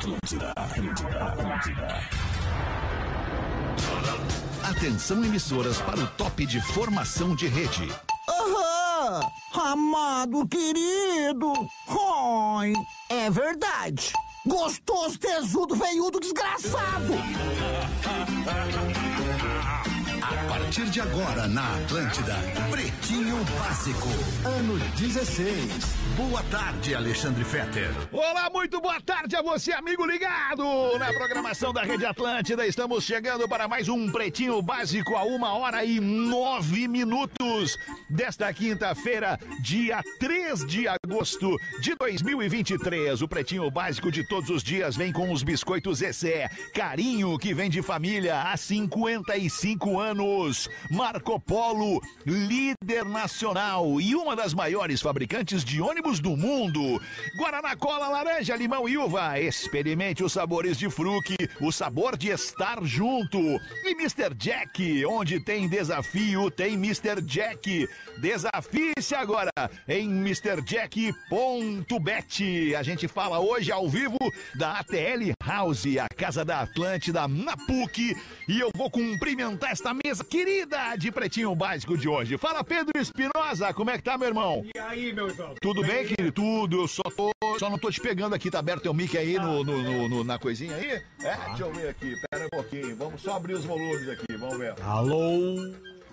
Atlântida, Atlântida, Atlântida. Atenção emissoras para o top de formação de rede. Aham! Amado querido! Oi! É verdade! Gostoso, tesudo, veiudo, desgraçado! Partir de agora na Atlântida, Pretinho Básico, ano 16. Boa tarde, Alexandre Fetter. Olá, muito boa tarde a você, amigo ligado na programação da Rede Atlântida. Estamos chegando para mais um Pretinho Básico a uma hora e nove minutos desta quinta-feira, dia 3 de agosto de 2023. O Pretinho Básico de todos os dias vem com os biscoitos Zezé, carinho que vem de família há 55 anos. Marco Polo, líder nacional e uma das maiores fabricantes de ônibus do mundo. Guaraná Cola, laranja, limão e uva. Experimente os sabores de fruque, o sabor de estar junto. E Mr. Jack, onde tem desafio, tem Mr. Jack. Desafie-se agora em MrJack.bet. A gente fala hoje ao vivo da ATL House, a casa da Atlântida, na PUC. E eu vou cumprimentar esta mesa querida de Pretinho Básico de hoje. Fala, Pedro Espinosa, como é que tá, meu irmão? E aí, meu irmão? Tudo bem, querido? Tudo. Eu só, tô, só não tô te pegando aqui. Tá aberto teu mic aí no, no- no- no- na coisinha aí? É, deixa eu ver aqui. Pera um pouquinho. Vamos só abrir os volumes aqui. Vamos ver. Alô?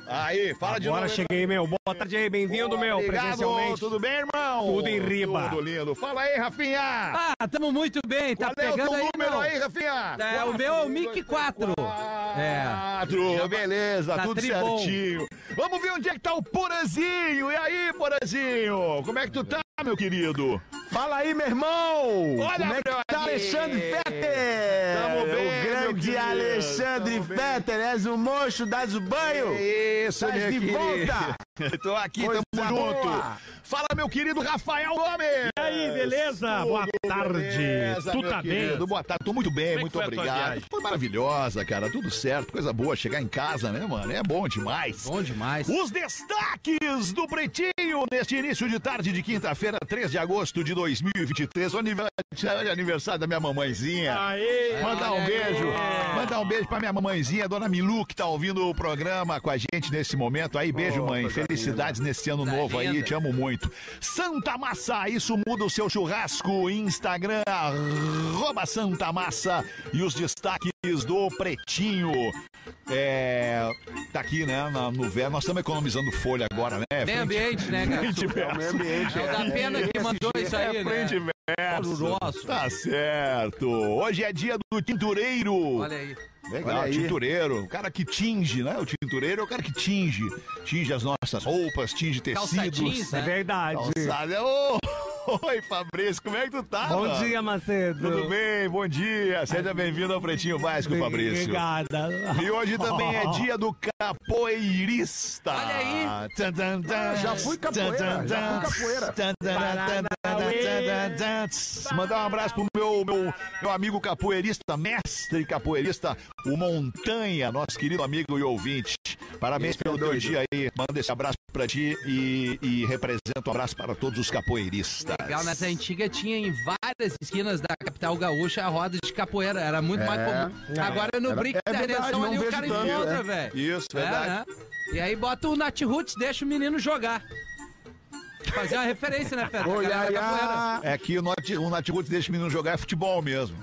Aí, fala de Agora novo. cheguei, meu. Boa tarde aí, bem-vindo, meu, Obrigado. presencialmente. Tudo bem, irmão? Tudo em riba. Tudo lindo. Fala aí, Rafinha. Ah, tamo muito bem, tá Qual é o pegando teu aí, número não? aí, Rafinha? É, o meu é o Mic 4. É. Quatro, beleza, Tá tudo tribom. certinho. Vamos ver onde é que tá o Porazinho. E aí, Porazinho? Como é que tu tá, meu querido? Fala aí, meu irmão! Olha, Como é que meu tá. Alexandre Fetter? Tamo bem, O grande. Alexandre. Fetter, és o mocho, das o banho! Isso, Estás meu de querido. volta! Tô aqui, Coisa tamo junto. boa. Fala, meu querido Rafael Gomes. E aí, beleza? Boa tarde. Beleza, tu tá querido. bem? Boa tarde, tô muito bem, Como é muito foi obrigado. Foi maravilhosa, cara, tudo certo, coisa boa chegar em casa, né, mano? É bom demais. Bom demais. Os destaques do Pretinho neste início de tarde de quinta-feira, 3 de agosto de 2023, o aniversário da minha mamãezinha. Aê! Mandar um aí. beijo, mandar um beijo pra minha mamãezinha, dona Milu, que tá ouvindo o programa com a gente nesse momento. Aí, beijo, mãe. Felicidades nesse ano Tá novo aí, linda. te amo muito. Santa Massa, isso muda o seu churrasco. Instagram, arroba Santa Massa. E os destaques do Pretinho. É. Tá aqui, né, na- no verbo. Nós estamos economizando folha agora, né? Bem Frente- ambiente, né, cara? frente É o meio ambiente, É o da pena que mandou isso é aí, frente né? verso. Horroroso. Tá certo. Hoje é dia do tintureiro. Olha aí. Legal, Olha aí. tintureiro. O cara que tinge, né? O tintureiro é o cara que tinge. Tinge as nossas roupas, tinge Calça tecidos. jeans, É né? verdade. Calçada. Ô, Oi, Fabrício, como é que tu tá? Bom mano? dia, Macedo. Tudo bem? Bom dia. Seja bem-vindo ao Pretinho Básico, Fabrício. Obrigada. E hoje também é dia do capoeirista. Olha aí. Tan, tan, tan. já fui capoeira, já fui capoeira. Mandar um abraço pro meu, meu, meu amigo capoeirista, mestre capoeirista, o Montanha, nosso querido amigo e ouvinte. Parabéns Esse é pelo teu dia aí. Manda esse abraço pra ti e, e representa um abraço para todos os capoeiristas. Legal, nessa antiga tinha em várias esquinas da capital gaúcha a roda de capoeira. Era muito mais comum. Agora no Era- brinco é da verdade, não ali o cara tanto, encontra, é. velho. Isso, verdade. É, né? E aí bota o Nat Roots, deixa o menino jogar. Fazer uma referência, né, Fera? É que o Nat- o Natiruts deixa o menino jogar é futebol mesmo.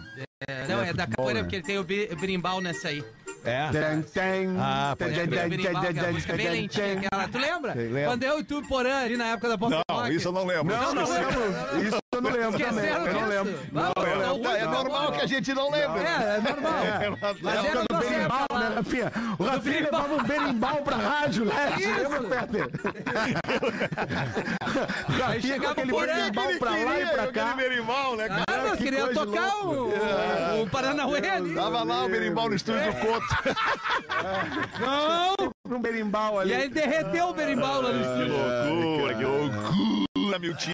É, não, é da capoeira, né? porque ele tem o brimbal nessa aí. É. Tem, tem. Ah, pode tem, crer. É. Tu lembra? lembro. Quando eu e tu Porã ali na época da Pop Não, Rock. isso eu não lembro. Não, não lembro. Isso eu não lembro também. Esqueceram Eu não disso? lembro. Não, tá é, é normal que a gente não lembre. É, é normal. É, Mas época do berimbau, né, Rafinha? O Rafinha berimbau. levava um berimbau pra rádio, né? Isso. Lembra, Peter? Rafinha com chegava aquele berimbal pra lá e pra cá. Aquele berimbau, né, cara? Nós que coisa tocar o, o Paranauê ali. Tava lá o berimbau no estúdio do Couto. Não! Um berimbau ali. E aí derreteu o berimbau lá no Que estúdio. loucura, que loucura, meu tio.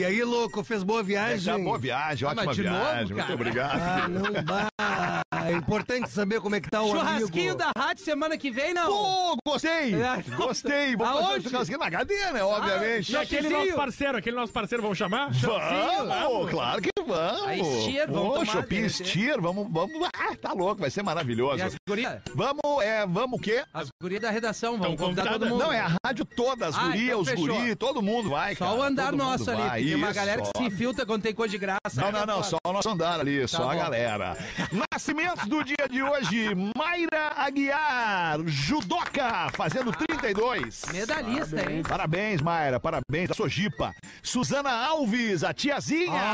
E aí, louco, fez boa viagem? Boa viagem, Ah, ótima de novo, viagem. Muito cara? obrigado. Ah, não dá. É importante saber como é que tá o Churrasquinho amigo. da rádio semana que vem, não? Pô, gostei! É. Gostei! Vamos fazer um Aonde? churrasquinho na cadeia, né? Obviamente. E aquele nosso parceiro, aquele nosso parceiro, vamos chamar? Vamos, claro que vamos. A Stier, vamos Shopping repente. Stier, vamos, vamos. Ah, tá louco, vai ser E maravilhoso. as gurias? Vamos, é, vamos o quê? As gurias da redação, vamos Então, convidar todo mundo. Não, é a rádio toda, as Ah, gurias, então os fechou. guri, todo mundo vai, Só cara, o andar nosso ali, vai, tem uma galera que se infiltra quando tem coisa de graça. Não, não, não, só o nosso andar ali, só a bom. galera. Nascimentos do dia de hoje, Mayra Aguiar, judoca, fazendo 32. Medalhista, hein? Parabéns, Mayra, parabéns da Sojipa. Suzana Alves, a tiazinha.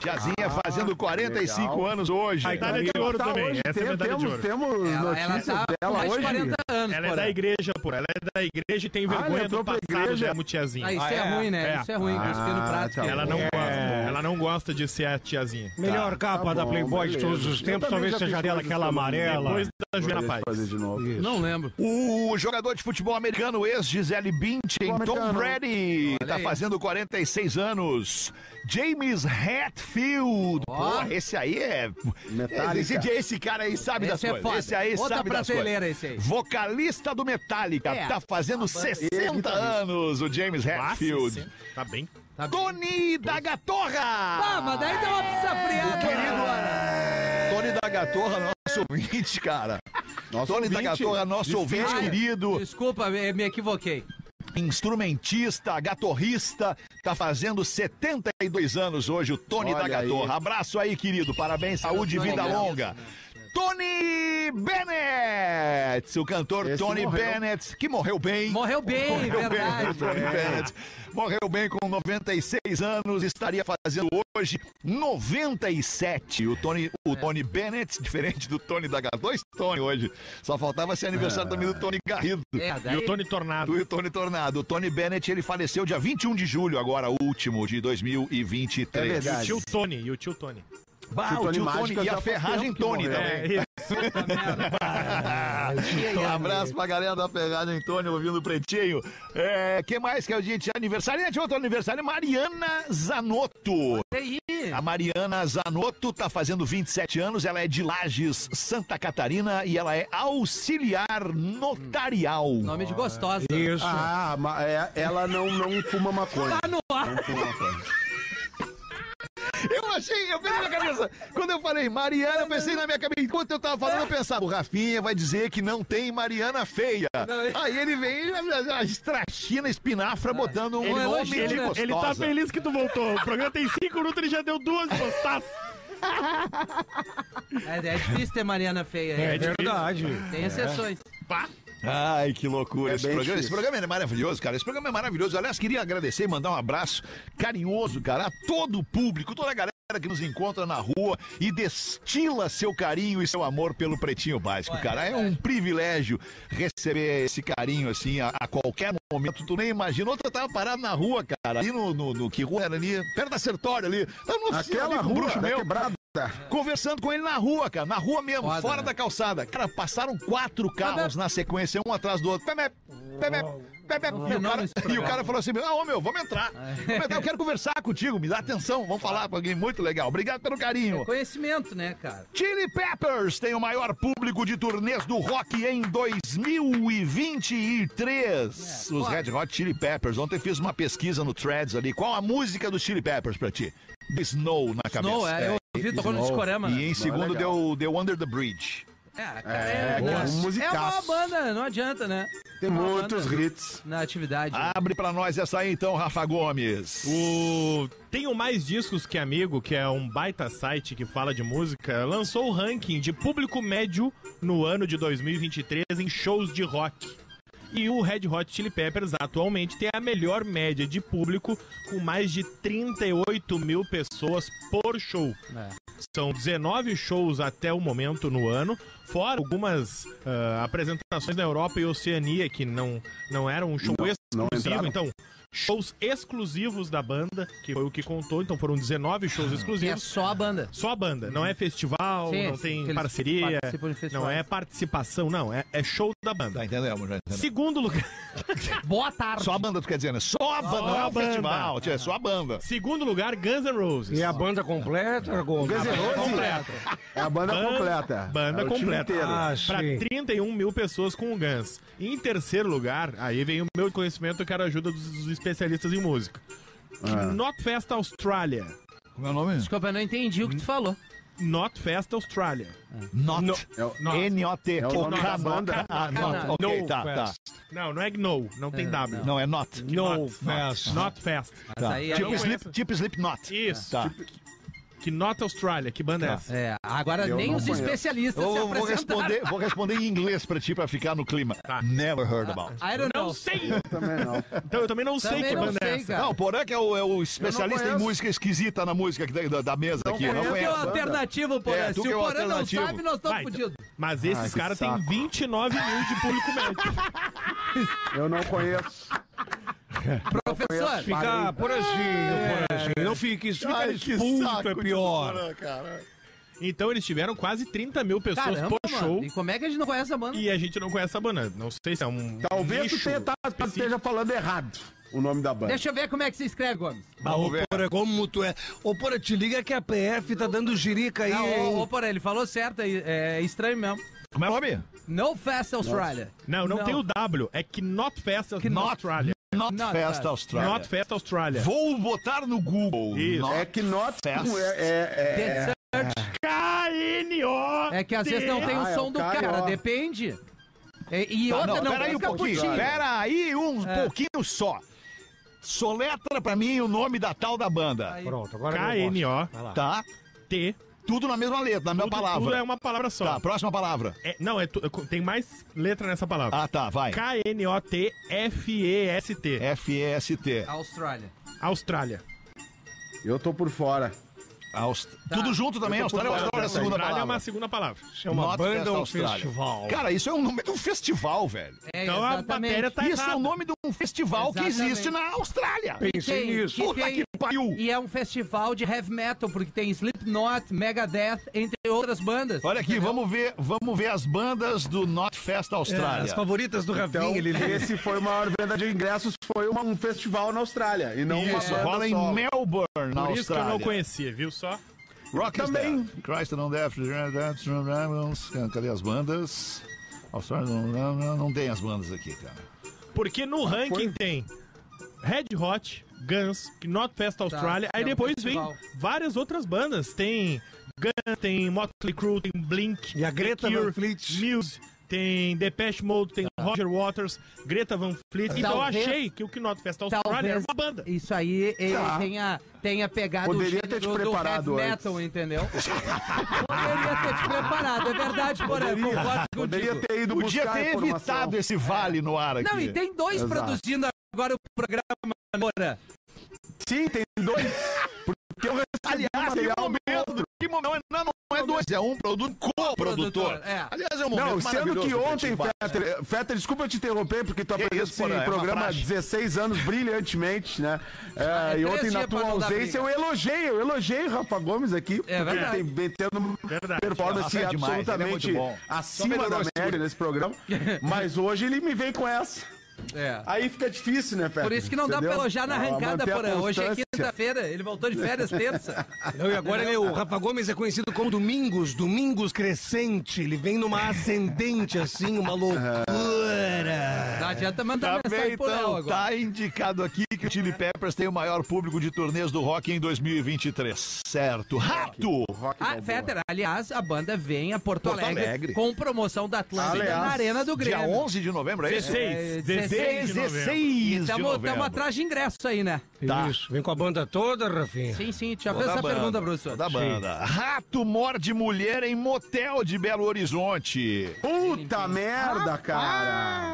Tiazinha fazendo 45 legal. anos hoje. A medalha de ouro Tá também. hoje, Essa é a tem- medalha de temos, ouro. temos Ela, ela notícias tá com dela mais de hoje. 40 anos, Ela é da igreja, pô. Ela é da igreja e tem ela vergonha entrou do passado igreja. já, tiazinha. Ah, isso Ah, é, é? ruim, né? É. Isso é ruim, prato. tá Ela não, É. gosta, ela não gosta de ser a tiazinha. Melhor capa Tá da Playboy de todos os tempos, talvez seja dela aquela amarela. Depois da Juliana Paz. de. Não lembro. O jogador de futebol americano, ex-Gisele Bündchen, Tom. Brady, tá fazendo 46 anos. James Hetfield, Ó. pô, esse aí é... Metallica. Esse, esse cara aí sabe das Esse é coisas. foda. Esse aí Outra sabe das coisas. esse aí. Vocalista do Metallica, É. tá fazendo 60 anos, o James Hetfield. Tá bem. Tá bem. Tony da Gatorra! Ah, mas daí dá uma pizza friada. Querido Tony da Gatorra, nosso ouvinte, cara. Nosso Tony da ouvinte Gatorra, nosso ouvinte querido. Desculpa, me equivoquei. Instrumentista, gatorrista, tá fazendo 72 anos hoje, o Tony Olha da Gatorra. Abraço aí, querido. Parabéns, saúde e vida longa. Tony Bennett, o cantor Esse Tony morreu. Bennett, que morreu bem. Morreu bem, Morreu bem, verdade. Tony Bennett. Morreu bem com 96 anos, estaria fazendo hoje 97. O Tony, o Tony Bennett, diferente do Tony da Gatorra, dois Tony hoje. Só faltava ser aniversário também do Tony Garrido. É, E daí... o Tony Tornado. Do Tony Tornado. O Tony Bennett, ele faleceu dia 21 de julho, agora último de 2023. É E o verdade. tio Tony. E o tio Tony. Bah, Tio o Tony tio Tony e a ferragem Tony morreu. também. É, isso. Um abraço pra galera da Ferragem Tony ouvindo o Pretinho. É, que mais que a gente aniversariante? Outro aniversário, Mariana Zanotto. Aí. A Mariana Zanotto tá fazendo 27 anos, ela é de Lages, Santa Catarina e ela é auxiliar notarial. Nome de gostosa. Isso. Ah, é- ela não, não fuma maconha. Tá no ar. Não fuma maconha. Eu achei, eu pensei na cabeça. Quando eu falei Mariana, eu pensei na minha cabeça. Enquanto eu tava falando, eu pensava, o Rafinha vai dizer que não tem Mariana feia. Aí ele vem, a estrachina espinafra, botando um Ele- nome ele- de ele- gostosa. Ele tá feliz que tu voltou. O programa tem cinco minutos, ele já deu duas postadas. É, é difícil ter Mariana feia. É É, verdade. Tem exceções. Ai, que loucura É esse programa. Esse programa é maravilhoso, cara. Esse programa é maravilhoso. Aliás, queria agradecer e mandar um abraço carinhoso, cara, a todo o público, toda a galera que nos encontra na rua e destila seu carinho e seu amor pelo Pretinho Básico, cara. É um privilégio receber esse carinho, assim, a, a qualquer momento. Tu nem imagina. Outra tava parado na rua, cara, ali no, no, no que rua era ali, perto da Sertório ali. Tava numa oficina Aquela ali rua bruxo da meu quebrada. conversando com ele na rua, cara. Na rua mesmo, Foda, fora né? da calçada. Cara, passaram quatro carros na sequência, um atrás do outro. Pé, pé, E, o cara, e o cara falou assim: Ah, ô meu, vamos entrar. É. Vamos entrar, Eu quero conversar contigo, me dá atenção. Vamos falar com alguém muito legal. Obrigado pelo carinho. Conhecimento, né, cara? Chili Peppers tem o maior público de turnês do rock em 2023. Os Red Hot Chili Peppers. Ontem fiz uma pesquisa no Threads ali. Qual a música dos Chili Peppers pra ti? The Snow na cabeça. Snow, é, eu ouvi tocando no discorama. E em segundo legal. deu, deu Under the Bridge. É, cara, É, é, é um é, uma banda, não adianta, né? Tem Uma muitos banda hits. Na atividade. Abre pra nós essa aí então, Rafa Gomes. O Tenho Mais Discos Que Amigo, que é um baita site que fala de música, lançou o ranking de público médio no ano de 2023 em shows de rock. E o Red Hot Chili Peppers atualmente tem a melhor média de público, com mais de 38 mil pessoas por show. É. São 19 shows até o momento no ano, fora algumas ah, apresentações na Europa e Oceania que não, não eram um show Não- não exclusivo. entraram? Então, shows exclusivos da banda, que foi o que contou, então foram 19 shows É exclusivos. só a banda. Só a banda, não é festival, Sim, não tem parceria, não é participação, não, é, é show da banda. Tá entendendo, já entendeu? Segundo lugar, Boa tarde. Só a banda, tu quer dizer, né? Só a banda, não é a o banda. festival, tia, é só a banda. segundo lugar, Guns N' Roses. E a banda completa, Gomes? Guns N' Roses completa. é a banda Ban- completa. Banda é completa. Ah, Pra sim. 31 mil pessoas com o Guns. E em terceiro lugar, aí vem o meu conhecimento, eu quero a ajuda dos, dos especialistas em música. Not Fest Australia. Como é o nome? Desculpa, eu não entendi o que tu falou. Not Fest Australia. Not. É o- N-O-T. É o nome da banda. Ah, not. Não. Ok, No tá, tá. Fest. Não, não é GNO, não tem W. Não, é not. No Not, Fest. Not Fest. Tá. é- Tipo, conheço. tipo Slipknot. Isso. Tá. Que Not Australia, que banda é essa? É, agora Eu nem não os conheço. especialistas Eu se vou, responder, vou responder em inglês pra ti, pra ficar no clima. Tá. Never heard about. I don't Não know. sei! Também não. Então eu também não sei Também que não banda sei, é essa. cara. Não, o Porã que é o, é o especialista em música esquisita na música da, da mesa aqui. conheço. Não Tu que é conheço. o alternativo, Porã. É, Se que é o Porã não sabe, nós estamos então. fodidos. Mas esses caras têm saco. 29 mil de público médio. Eu não conheço. Professor, Fica por assim, por assim. Não fique, se ficar Ai, que expulso é pior. Cara. Então eles tiveram quase 30 mil pessoas caramba, por mano. show. E como é que a gente não conhece a banda? E a gente não conhece a banda. Não sei se é um. Talvez nicho tenha, tá, específico. esteja falando errado o nome da banda. Deixa eu ver como é que se escreve, Gomes. Ah, ô, Porra, como tu é? Ô, Porra, te liga que a PF tá dando jirica aí, Não, ô, ele falou certo aí. É estranho mesmo. Como é o nome? No Fest Australia. Não, não, tem o W. É que Not Fest Not- Australia. Not, Not Fest. Australia. Not Fest Australia. Vou botar no Google. Isso. Not É que not Fest. é, é, The é, Search. K-N-O. É que às vezes não tem o Ah, é som o do cara, depende. E, e Tá, outra não, não, pera aí um pouquinho. cappuccino. Pera aí um É. pouquinho só. Soletra pra mim o nome da tal da banda. Aí. Pronto, agora eu K-N-O. Tá? T. Tudo na mesma letra, na mesma Tudo, palavra. tudo é uma palavra só. Tá, próxima palavra. É- não, é tu- tem mais letra nessa palavra. Ah, tá, vai. K-N-O-T-F-E-S-T. F-E-S-T. Austrália. Austrália. Eu tô por fora. Aust... Tá. Tudo junto também, Eu tô por Austrália, fora Austrália é a segunda Austrália é palavra. uma segunda palavra. É uma Not banda ou festival? Cara, isso é o nome de um festival, velho. É, Então a exatamente. matéria tá isso é o nome de um festival que Exatamente. existe na Austrália. Pensei nisso. que Puta que pariu. E é um festival de heavy metal, porque tem Slipknot, Megadeth, entre outras bandas. Olha aqui, vamos ver, vamos ver as bandas do Not Fest É, Austrália. as favoritas do Então, Rafinha, ele lê. esse foi maior venda de ingressos, foi uma- um festival na Austrália. E não uma Isso, banda rola em solo. Melbourne, na Por isso que eu Austrália. não conhecia, viu só? Rock Também. Também. Christ on Death, cadê as bandas? Austrália não, não, não, não tem as bandas aqui, cara. Porque no ranking foi? tem Red Hot, Guns, Not Fest Australia, que aí é um depois festival. vem várias outras bandas. Tem Guns, tem Motley Crue, tem Blink, E a Greta The Cure, Van Fleet. Muse, tem Depeche Mode, tem Roger Waters, Greta Van Fleet. Então eu Talvez- achei que o Not Fest Australia era Talvez uma banda. isso aí ele Tá. tenha, tenha pegado Poderia o ter te gênero do preparado heavy antes. metal, entendeu? Poderia ter te preparado, é verdade, Porã, concordo Poderia contigo. ter ido Podia buscar ter evitado esse vale no ar aqui. Não, e tem dois Exato. produzindo agora o programa, Porã. Sim, tem dois. Porque eu recebi Aliás, que material momento, que momento, não, não é dois, é um produto co-produtor. Produtor, é. Aliás, é um momento Não, sendo que ontem. Fetter, Fetter, desculpa eu te interromper, porque tu é esse uma programa há praxe. 16 anos brilhantemente, né? É, é e ontem, na tua ausência, eu elogiei, eu elogiei o Rafa Gomes aqui, porque verdade. ele tem, tendo Verdade. performance é é absolutamente acima da média nesse programa. Mas hoje ele me vem com essa. É. Aí fica difícil, né, Fetter? Por isso que não dá pra Entendeu? elogiar na arrancada, Porã. Hoje é quinta-feira, ele voltou de férias terça. Não, e agora ele- o Rafa Gomes é conhecido como Domingos, Domingos Crescente. Ele vem numa ascendente, assim, uma loucura. Não adianta mandar Tá mensagem bem, então, agora. tá indicado aqui que o Chili Peppers tem o maior público de turnês do rock em 2023. Certo. Rato! Rock Ah, Balboa. Fetter, aliás, a banda vem a Porto, Porto Alegre, Alegre. com promoção da Atlântida Aliás, na Arena do Dia Grêmio. 11 de novembro, é isso? 16, 16 de novembro. 16 de Estamos novembro. atrás de ingresso aí, né? Tá. Isso, vem com a banda toda, Rafinha. Sim, sim. Deixa eu Toda fazer essa a banda, pergunta, professor. toda a banda. Rato morde mulher em motel de Belo Horizonte. Puta merda, cara.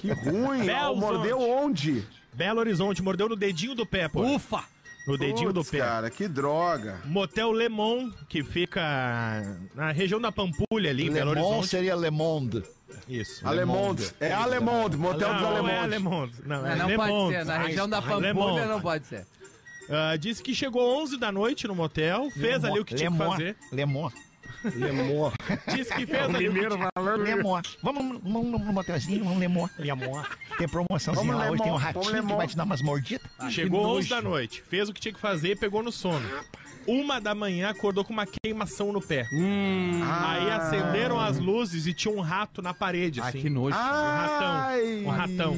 Que ruim. Belo Mordeu onde? Belo Horizonte, mordeu no dedinho do pé, pô. Ufa! no dedinho do Putz, pé. cara, que droga. Motel Lemon, que fica na região da Pampulha ali, em Belo Horizonte. seria Le Monde. Isso. Alemonde. É Alemonde, motel dos Não, não é Alemondes. Alemonte. Não, é Não, não pode ser. Na região da Le Pampulha não pode ser. Ah, disse que chegou 11 da noite no motel, fez ali o que tinha que fazer. Le Monde. Lemor. Disse que fez ali o que tinha Le Monde. Vamos, vamos no motelzinho, vamos Le Monde. Le Monde. Tem promoçãozinha Vamos lá, hoje tem um ratinho vamos que vai te dar umas mordidas. Chegou 11 da noite, fez o que tinha que fazer e pegou no sono. Uma da manhã acordou com uma queimação no pé. Aí acenderam as luzes e tinha um rato na parede, Ah, assim. que nojo. Um ratão. Um ratão.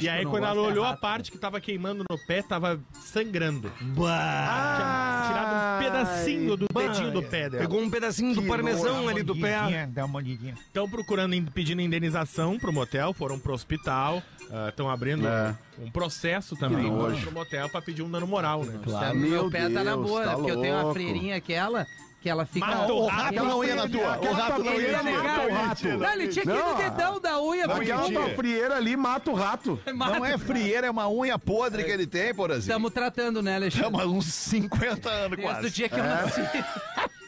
E aí, quando ela é olhou a parte que tava queimando no pé, tava sangrando. Bah. Tinha tirado um pedacinho do dedinho do pé dela. Pegou um pedacinho do parmesão ali do pé. Dá uma. Estão procurando, in- pedindo indenização pro motel, foram pro hospital, estão abrindo É. um processo também pro motel pra pedir um dano moral, né? Claro. Meu Meu pé tá na boa, tá né? Porque eu tenho uma freirinha aquela, que ela fica... Mata O rato não ia na tua. O rato não ia na negar. tua. o rato. Não, ele tinha que ir no dedão da unha. porque Aquela tua frieira ali mata o rato. Não é frieira, é uma unha podre que ele tem, por exemplo. Estamos tratando, né, Alexandre? Chama uns 50 anos Desde o quase. dia que eu nasci.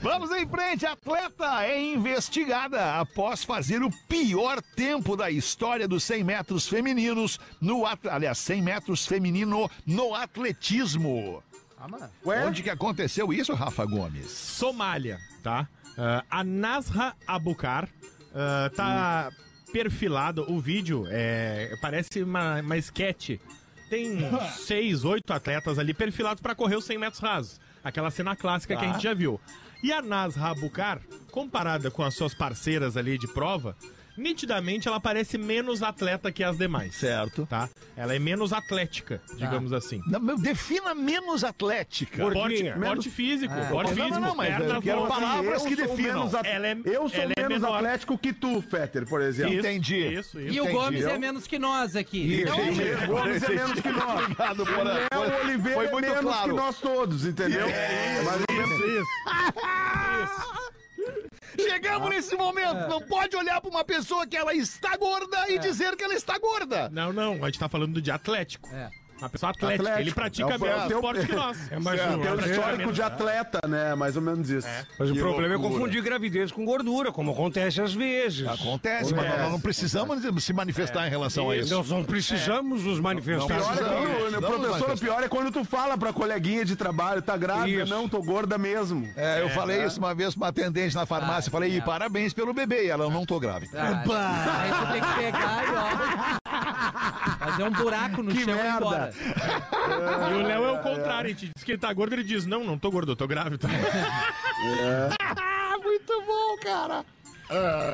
Vamos em frente, atleta é investigada após fazer o pior tempo da história dos 100 metros femininos no aliás, 100 metros feminino no atletismo. Ué? Onde que aconteceu isso, Rafa Gomes? Somália, tá? Ah, a Nasra Abukar ah, tá perfilado. O vídeo é, parece uma, uma esquete. Tem seis, oito atletas ali perfilados para correr os 100 metros rasos. Aquela cena clássica que a gente já viu. E a Nasra Abukar, comparada com as suas parceiras ali de prova, nitidamente ela parece menos atleta que as demais. Certo. Tá? Ela é menos atlética, digamos assim. Não, meu, defina menos atlética. Porte, Gordinha. porte físico, porte Não, não, físico, não, mas eu quero palavras Eu que sou definam. menos at- Ela é- Eu sou ela é menos menor. atlético que tu, Fetter, por exemplo. Isso, Entendi. Isso, isso. E o Entendi. Gomes é menos que nós aqui. Não, o Gomes é menos que nós. Obrigado, por É, o Oliveira Foi é muito menos claro. que nós todos, entendeu? Mas Isso, Chegamos nesse momento. Não pode olhar pra uma pessoa que ela está gorda e dizer que ela está gorda. Não, não, a gente tá falando de atlético. É. Uma pessoa atlética, Atlético. ele pratica É o- mesmo é o teu- esporte que nós. É mais tem um histórico de atleta, né? Mais ou menos isso. Mas o Que problema é loucura. confundir gravidez com gordura, como acontece às vezes. Acontece, mas nós não precisamos se manifestar em relação a isso. Nós não precisamos nos manifestar. Pior é quando, Não, professor, mas- o pior é quando tu fala pra coleguinha de trabalho, tá grávida? Isso. Não, tô gorda mesmo. É, eu falei isso uma vez pra uma atendente na farmácia. Ah, falei, e é. parabéns pelo bebê. E ela, eu não tô grávida. Ah, aí tu tem que pegar e ó. Fazer um buraco no Que chão e ir merda. embora. E o Léo é o contrário, a gente diz que ele tá gordo, ele diz, não, não tô gordo, eu tô grávido. Muito bom, cara.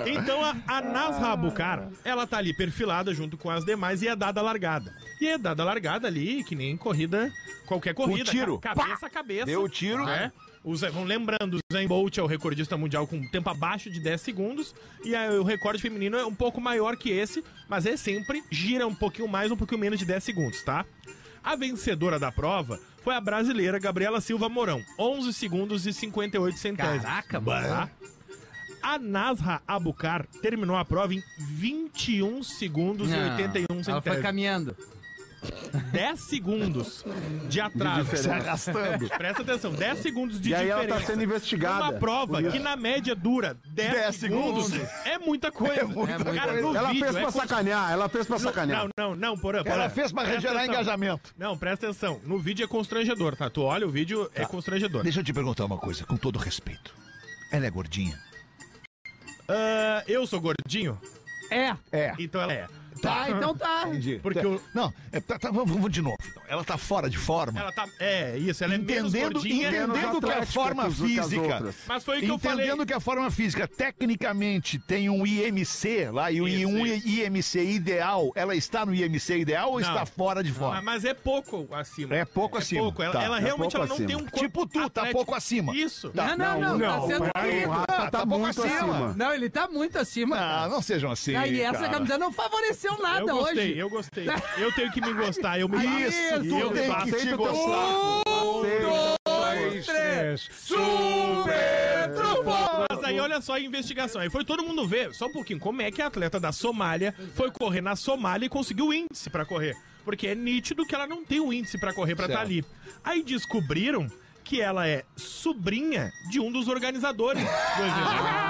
Então a, a Nasra Abukar, ela tá ali perfilada junto com as demais e é dada a largada. E é dada a largada ali, que nem corrida, qualquer corrida. tiro. ca- Cabeça a cabeça. Deu o tiro. né? O Zé- vão lembrando, o Zayn Bolt é o recordista mundial com tempo abaixo de 10 segundos. E aí, o recorde feminino é um pouco maior que esse, mas é sempre gira um pouquinho mais, um pouquinho menos de 10 segundos, tá? A vencedora da prova foi a brasileira Gabriela Silva Mourão, 11 segundos e 58 centésimos. Caraca, Tá? A Nasra Abukar terminou a prova em 21 segundos e Não, 81 Ela foi centésimos. caminhando. 10 segundos de atraso. Se arrastando. Presta atenção, 10 segundos de E aí ela diferença. tá sendo investigada. Uma prova que na média dura 10, 10 segundos, segundos. é muita coisa. muita Cara, coisa. Ela vídeo fez é pra como- sacanear, ela fez pra sacanear. Não, não, não, porã. Ela fez pra Presta gerar atenção. engajamento. Não, presta atenção. No vídeo é constrangedor, tá? Tu olha o vídeo, é constrangedor. Deixa eu te perguntar uma coisa, com todo respeito. Ela é gordinha? Ah, eu sou gordinho, É. É. então ela é. Tá, então tá. Entendi. Porque o- Não, é, tá, tá, vamos, vamos de novo. então. Ela tá fora de forma. Ela tá. É, isso, ela é menos entendendo gordinha. entendendo menos que a atlética forma que os- que as física. outras. Mas foi o que eu falei. Entendendo que a forma física tecnicamente tem um IMC lá e o Isso, um isso. IMC ideal, ela está no IMC ideal ou Não. está fora de forma? mas é pouco acima. É pouco acima. pouco. Ela, Tá, ela é realmente pouco ela não acima. tem um corpo Tipo tu, tá atlético. pouco acima. Isso. Não, não, não, tá sendo o bonito. Rafa Ah, tá, tá pouco muito acima. acima. Não, ele tá muito acima. Ah, cara. não sejam assim. Ah, e essa cara. camiseta não favoreceu nada Eu gostei, hoje. eu gostei. Eu tenho que me gostar, eu me Isso, eu faço. que te gostar. Aceita. Dois, três. Super trufo! Mas daí olha só a investigação. Aí foi todo mundo ver, só um pouquinho, como é que a atleta da Somália foi correr na Somália e conseguiu o índice pra correr. Porque é nítido que ela não tem o índice pra correr pra estar ali. Aí descobriram que ela é sobrinha de um dos organizadores do evento.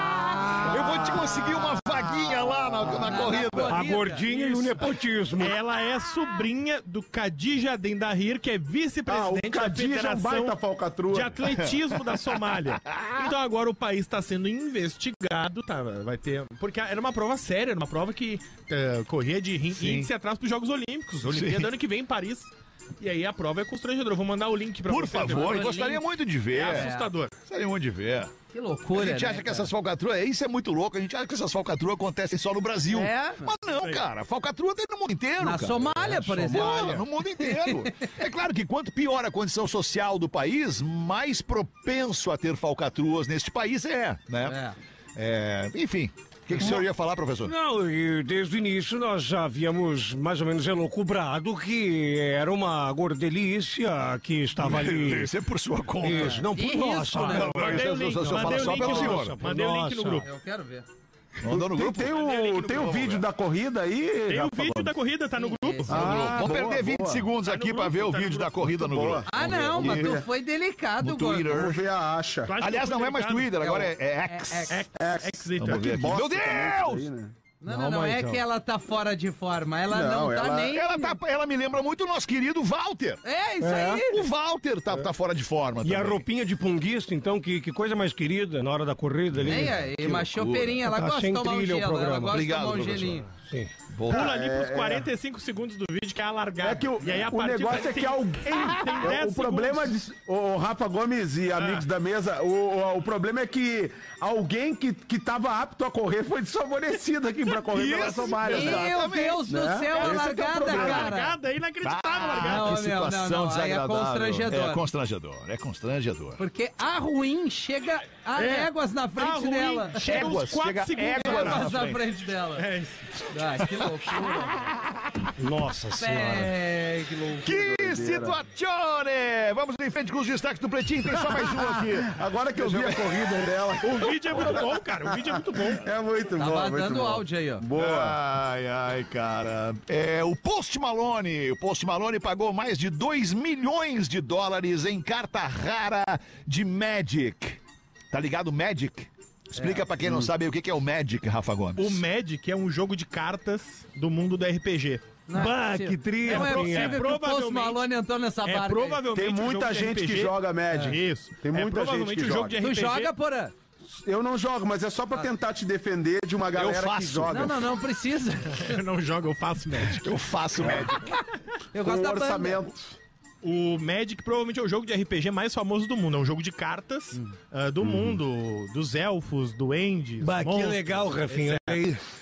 Eu vou te conseguir uma vaguinha lá na, na corrida. A gordinha e o nepotismo. Ela é sobrinha do Khadija Dendahir, que é Ah, vice-presidente da Cadinho é um Federação baita falcatrua. de Atletismo da Somália. Então agora o país está sendo investigado, tá? Vai ter. Porque era uma prova séria, era uma prova que eh, corria de rin- índice atrás para os Jogos Olímpicos. Olimpíada ano que vem em Paris. E aí a prova é constrangedora. Eu vou mandar o link pra Por vocês favor, depois. eu gostaria muito de ver. É assustador. Gostaria muito de ver. Que A loucura, gente acha né, que essas falcatruas, isso é muito louco, a gente acha que essas falcatruas acontecem só no Brasil. É. Mas não, cara, falcatrua tem no mundo inteiro, Na cara. Somália, por exemplo. Somália, no mundo inteiro. é claro que quanto pior a condição social do país, mais propenso a ter falcatruas neste país é, né? É, enfim, o que, que o senhor ia falar, professor? Não, e desde o início nós já havíamos mais ou menos elocubrado que era uma gordelícia que estava ali. Isso é por sua conta. Isso, não por E nossa. risco, né? Não, Mandei o isso link, eu só mandei falo o só link pelo no senhor. grupo. Mandei o link no Nossa. grupo. Eu quero ver. Mandou no Tem, grupo? tem Mandei o link o, no tem o grupo, vídeo velho. da corrida aí? Tem o vídeo Gomes? da corrida, tá no grupo. Ah, Vamos boa, perder 20 boa. segundos Tá aqui grupo, pra ver o tá no vídeo grupo. da corrida no grupo. Ah, não, mas tu foi delicado. Twitter. Vamos ver a acha. Aliás, não é mais? Twitter, agora É é, é X. É, ver aqui. Bosta Meu também Deus! Né? Não, não, não, é que ela tá fora de forma. Ela não, Não, tá ela- nem. Ela, tá, ela me lembra muito o nosso querido Walter. É, isso aí. O Walter tá, tá fora de forma E a também. roupinha de punguista, então, que, que coisa mais querida na hora da corrida ali. Nem aí, uma chopeirinha. Ela Tá gosta de tomar um gelo. Ela programa. gosta Obrigado, de tomar um professor. gelinho. Sim. Pula ali pros 45 segundos do vídeo, que é a largada. É que o, e aí, a o negócio é que tem- alguém. tem o- 10 o problema de. O Rafa Gomes e amigos da mesa, o, o, o problema é que alguém que, que tava apto a correr foi desfavorecido aqui pra correr pela Isso. Somália. Meu Deus do Né? céu, a é que é largada, problema. A cara. largada é inacreditável, a largada. Não, que não, situação não, aí é desagradável. constrangedor. É constrangedor, é constrangedor. Porque a ruim chega a É. éguas na frente dela. chega Éguas, 4 chega segundos éguas na frente dela. É isso. Ah, que loucura. Nossa senhora. É, que loucura. Que situazione! Vamos em frente com os destaques do Pretinho, tem só mais um aqui. Agora que eu vi a corrida dela. O vídeo é muito bom, cara. O vídeo é muito bom. É muito Tá bom. vazando muito o bom. áudio aí, ó. Boa. Ai, ai, cara. É, o Post Malone, o Post Malone pagou mais de 2 milhões de dólares em carta rara de Magic. Tá ligado Magic? Explica pra quem não sabe o que que é o Magic, Rafa Gomes. O Magic é um jogo de cartas do mundo do RPG. Não é Bah, possível. que triste. Não é É possível que o Post Malone entrou nessa É barca. provavelmente Tem muita gente que joga Magic. Isso. Tem muita é provavelmente gente que jogo de joga. Tu RPG. joga, porã? Eu não jogo, mas é só pra tentar te defender de uma galera que joga. Não, não, não precisa. Eu não jogo, eu faço Magic. Eu faço Magic. Eu Com gosto da banda. orçamento. O Magic provavelmente é o jogo de RPG mais famoso do mundo. É um jogo de cartas ah, do mundo, dos elfos, duendes. Bah, que monstros. legal, Rafinha.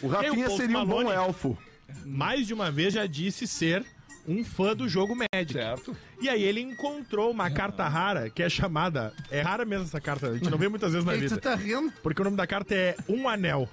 O Rafinha seria um bom elfo. Mais de uma vez já disse ser um fã do jogo Magic. Certo. E aí ele encontrou uma carta rara que é chamada. É rara mesmo essa carta, a gente não vê muitas vezes na vida. tá rindo? Porque o nome da carta é Um Anel.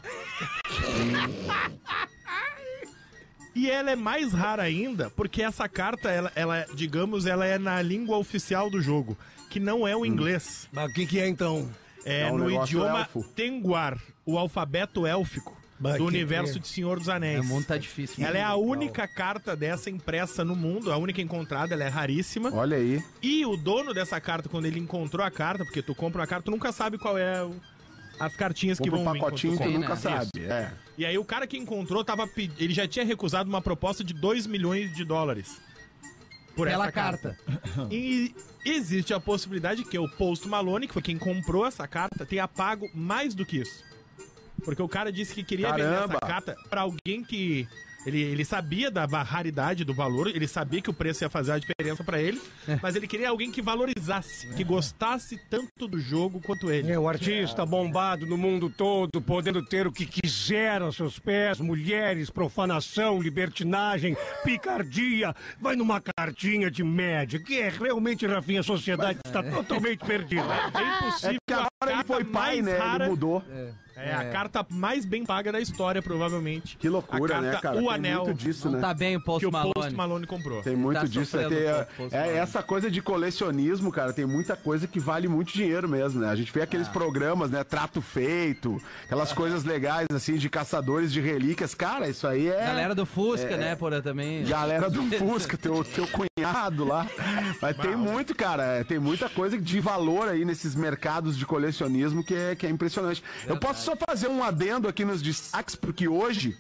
E ela é mais rara ainda, porque essa carta, ela, ela, digamos, ela é na língua oficial do jogo, que não é o inglês. mas o que, que é então? É, É um no negócio idioma elfo. Tenguar, o alfabeto élfico Bah, do universo que- de Senhor dos Anéis. O mundo tá difícil. Ela é a única carta dessa impressa no mundo, a única encontrada, ela é raríssima. Olha aí. E o dono dessa carta, quando ele encontrou a carta, porque tu compra uma carta, tu nunca sabe qual é o- as cartinhas que vão um vir pacotinho tu que compra. nunca Isso. sabe. É. E aí o cara que encontrou tava pe- ele já tinha recusado uma proposta de 2 milhões de dólares. Por Pela essa carta. E existe a possibilidade que o Post Malone, que foi quem comprou essa carta, tenha pago mais do que isso. Porque o cara disse que queria vender Caramba! essa carta pra alguém que ele, ele sabia da raridade do valor, ele sabia que o preço ia fazer a diferença pra ele, mas ele queria alguém que valorizasse, que gostasse tanto do jogo quanto ele. É o artista bombado no mundo todo, podendo ter o que quiser aos seus pés, mulheres, profanação, libertinagem, picardia. Vai numa cartinha de média, que é realmente, Rafinha, a sociedade está totalmente perdida. É impossível É que agora ele foi pai, né? rara- Ele mudou. É, a carta mais bem paga da história, provavelmente. Que loucura, a carta, né, cara? O Tem anel muito disso, né? tá bem o Post que o Malone. Post Malone comprou. Tem muito Tá disso. É, o Post é Malone. essa coisa de colecionismo, cara. Tem muita coisa que vale muito dinheiro mesmo, né? A gente vê Ah. aqueles programas, né? Trato feito, aquelas coisas legais, assim, de caçadores de relíquias. Cara, isso aí é. Galera do Fusca, né, Porã, também. Galera do Fusca, teu, teu cunhado lá. Mas tem muito, cara. é, Tem muita coisa de valor aí nesses mercados de colecionismo que é, que é impressionante. Eu posso só fazer um adendo aqui nos destaques, porque hoje.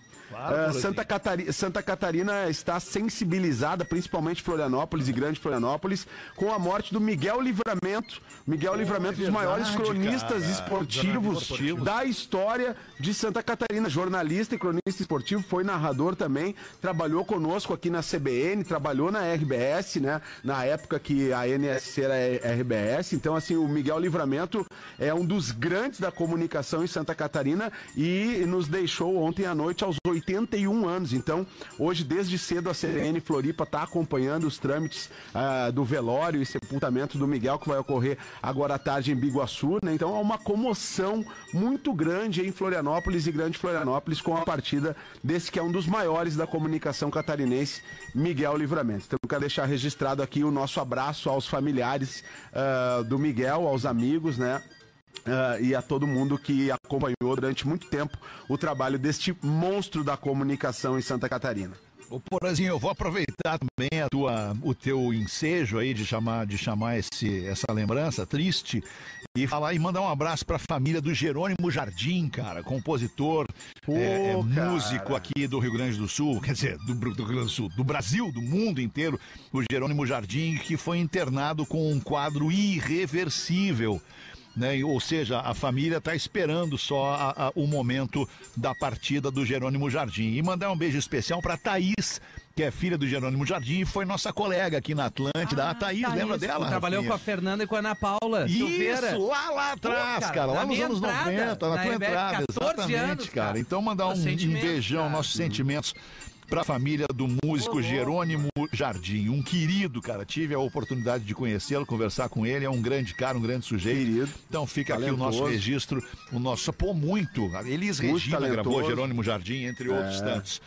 Eh, Santa, Catari- Santa Catarina está sensibilizada, principalmente Florianópolis e Grande Florianópolis, com a morte do Miguel Livramento. Miguel Livramento, dos maiores cronistas esportivos da história de Santa Catarina. Jornalista e cronista esportivo, foi narrador também, trabalhou conosco aqui na CBN, trabalhou na RBS, né? Na época que a NSC era RBS. Então, assim, o Miguel Livramento é um dos grandes da comunicação em Santa Catarina e nos deixou ontem à noite aos 81 anos. Então, hoje, desde cedo, a CBN Floripa está acompanhando os trâmites ah, do velório e sepultamento do Miguel, que vai ocorrer agora à tarde em Biguaçu, né? Então, há uma comoção muito grande em Florianópolis e Grande Florianópolis com a partida desse que é um dos maiores da comunicação catarinense, Miguel Livramento. Então, quero deixar registrado aqui o nosso abraço aos familiares ah, do Miguel, aos amigos, né? Ah, e a todo mundo que acompanhou durante muito tempo o trabalho deste monstro da comunicação em Santa Catarina. Ô, Porazinho, eu vou aproveitar também a tua, o teu ensejo aí de chamar, de chamar esse, essa lembrança triste e falar e mandar um abraço pra família do Jerônimo Jardim, cara, compositor, é, é, cara. músico aqui do Rio Grande do Sul, quer dizer, do, do Rio Grande do Sul, do Brasil, do mundo inteiro, o Jerônimo Jardim, que foi internado com um quadro irreversível. Né? Ou seja, a família está esperando só a- a- o momento da partida do Jerônimo Jardim. E mandar um beijo especial para Thaís, que é filha do Jerônimo Jardim e foi nossa colega aqui na Atlântida. a Thaís, Tá lembra dela? Trabalhou Rafinha? com a Fernanda e com a Ana Paula Silveira. Isso, lá, lá atrás, Pô, cara, cara, lá nos anos entrada, 90, na, na tua entrada, 14 exatamente, anos, cara. Então mandar um, um beijão, cara. nossos sentimentos pra família do músico Jerônimo Jardim, um querido, cara. Tive a oportunidade de conhecê-lo, conversar com ele, é um grande cara, um grande sujeito. Querido. Então fica aqui o nosso Talentoso. registro, o nosso, pô, muito. Elis Muito Regina gravou talentoso. Jerônimo Jardim, entre outros tantos.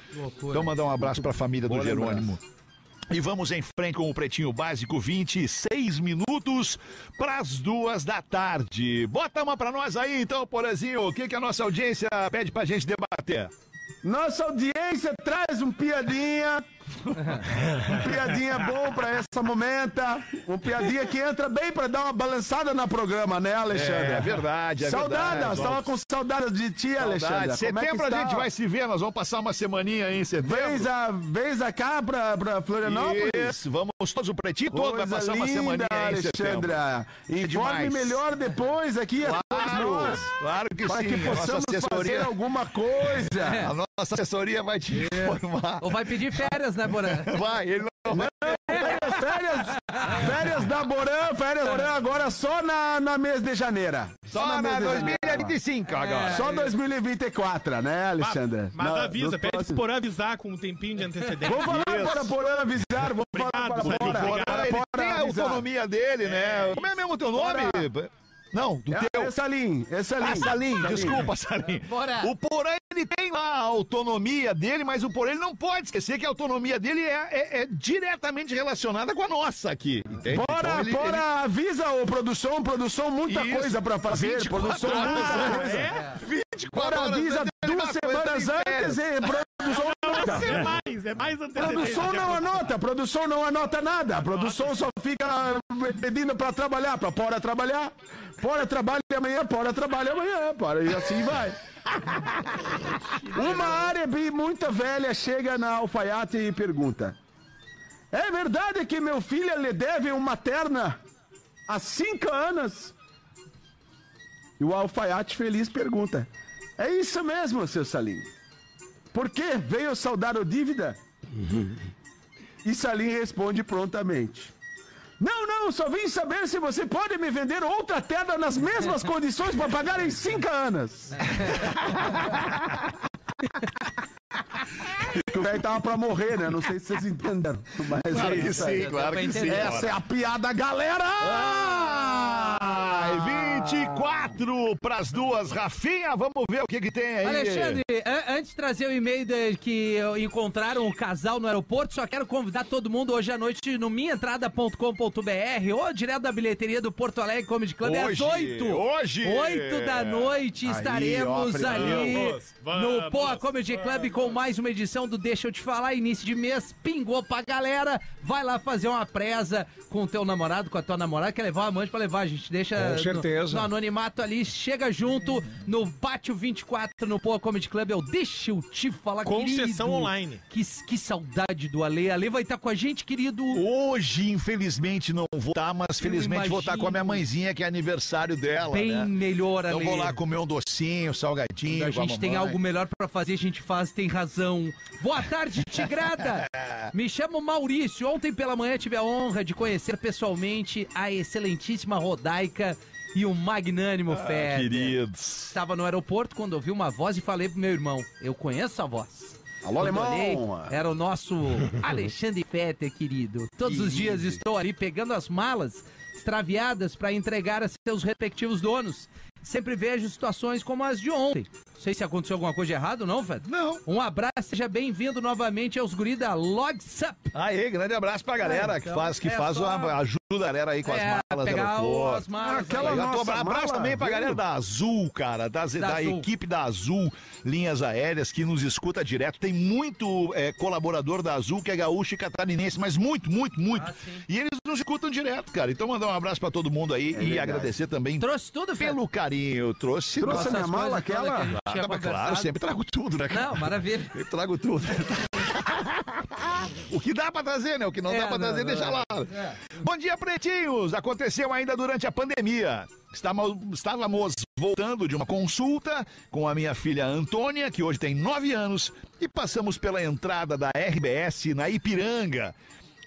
Então mandar um abraço pra família do Boa Jerônimo. E vamos em frente com o Pretinho Básico, 26 minutos para as duas da tarde. Bota uma para nós aí, então, Porazinho. O que, que a nossa audiência pede pra gente debater? Nossa audiência traz um piadinha. Um piadinha bom pra essa momenta. Um piadinha que entra bem pra dar uma balançada no programa, né, Alexandre? É verdade, é Saudades, verdade. tava com saudade de ti, Alexandre. Saudade. Como é que Setembro a está? gente vai se ver, nós vamos passar uma semaninha aí em setembro. Vens, a, vens a cá pra, pra Florianópolis? Isso, vamos todos, o Pretinho todo vai passar uma linda, semaninha aí em setembro. Alexandra. Informe demais. melhor depois aqui a todos Claro, nós. claro que Para sim. que a nossa possamos fazer alguma coisa. a nossa assessoria vai te informar. Ou vai pedir férias, né, Porã? Vai, ele não vai Férias, férias, férias da Borã, férias da Borã agora só na, na mês de janeiro. Só na mês de janeiro. 2025 agora. Só 2024, né, Alexandre? Mas Na- avisa, pede pro próximo- Porã avisar com um tempinho de antecedência. Vou falar para Borã avisar, vou falar Obrigado, para Sérgio, Borã. obrigado. Agora ele Bora tem a avisar. autonomia dele, né? Como é mesmo o teu nome? Não, do É, teu. é Salim, é Salim. Ah, Salim, desculpa, Salim. Bora. O Porã, ele tem lá a autonomia dele, mas o Porã, ele não pode esquecer que a autonomia dele é, é- é diretamente relacionada com a nossa aqui, entende? Bora, Então ele- bora, avisa o produção, produção, muita Isso. coisa pra fazer, 24 produção horas muita coisa. É, 24 Bora, horas avisa ele duas semanas antes e produção muita. É mais, é mais. Produção não anota, produção não anota nada. A produção só fica pedindo pra trabalhar, pra Pora trabalhar. Pora trabalha amanhã, Pora trabalha amanhã, Pora, e assim vai. Uma área bem muito velha chega na alfaiate e pergunta: É verdade que meu filho lhe deve uma terna há cinco anos? E o alfaiate feliz pergunta: É isso mesmo, seu Salim? Por quê? Veio saudar o dívida? E Salim responde prontamente. Não, não, só vim saber se você pode me vender outra terra nas mesmas condições para pagar em cinco anos. o velho tava pra morrer, né? Não sei se vocês entenderam. Mas Claro é que isso aí. sim, claro que sim. Essa é a piada, galera! Ai, 24 pras duas. Rafinha, vamos ver o que que tem aí. Alexandre, an- antes de trazer o e-mail de- que encontraram um casal no aeroporto, só quero convidar todo mundo hoje à noite no minhaentrada.com.br ou direto da bilheteria do Porto Alegre Comedy Club é às Hoje, 8. hoje. 8 da noite Aí, estaremos ó, ali vamos, no vamos, Poa Comedy Club com mais uma edição do Deixa Eu Te Falar. Início de mês, pingou pra galera. Vai lá fazer uma presa com o teu namorado, com a tua namorada. Quer levar a amante pra levar, a gente deixa Com no- certeza. no anonimato ali, chega junto no Pátio 24 no Poa Comedy Club. Eu deixa eu te falar, Com querido. sessão online. Que, que saudade do Ale. Ale vai estar com a gente, querido. Hoje, infelizmente, não vou estar, mas felizmente vou estar com a minha mãezinha, que é aniversário dela, Bem né? melhor, Ale. Eu vou lá comer um docinho, salgadinho. A com gente tem mamãe. algo melhor pra fazer, a gente faz, tem razão. Boa tarde, Tigrada! Me chamo Maurício. Ontem pela manhã tive a honra de conhecer pessoalmente a excelentíssima Rodaica e o magnânimo Fé. Queridos. Estava no aeroporto quando ouvi uma voz e falei pro meu irmão: Eu conheço a voz. Alô, Quando olhei, alemão. era o nosso Alexandre Fetter, querido. Todos os dias estou ali pegando as malas extraviadas para entregar a seus respectivos donos. Sempre vejo situações como as de ontem. Não sei se aconteceu alguma coisa de errado, não, Fetter? Não. Um abraço, seja bem-vindo novamente aos guri da Logsup. Aí, grande abraço pra galera É, que então, faz, que é faz só- uma ajuda a galera aí com as É, malas pegar aeroporto. as malas. Aquela aí. Nossa abraço mala, também pra viu? galera da Azul, cara, da, da, Da Azul. equipe da Azul Linhas Aéreas que nos escuta direto. Tem muito é, colaborador da Azul que é gaúcho e catarinense, mas muito, muito, muito. Ah, e eles nos escutam direto, cara. Então mandar um abraço pra todo mundo aí e verdade. agradecer também Trouxe tudo, Fetter? pelo carinho. Trouxe. Trouxe a minha mala, aquela? Ah, tinha mas claro, sempre trago tudo, né? cara? Não, maravilha. Sempre trago tudo. o que dá pra trazer, né? O que não É, dá pra não, trazer, não, deixa é. lá. Bom dia, pretinhos! Aconteceu ainda durante a pandemia. Estávamos, estávamos voltando de uma consulta com a minha filha Antônia, que hoje tem nove anos, e passamos pela entrada da RBS na Ipiranga.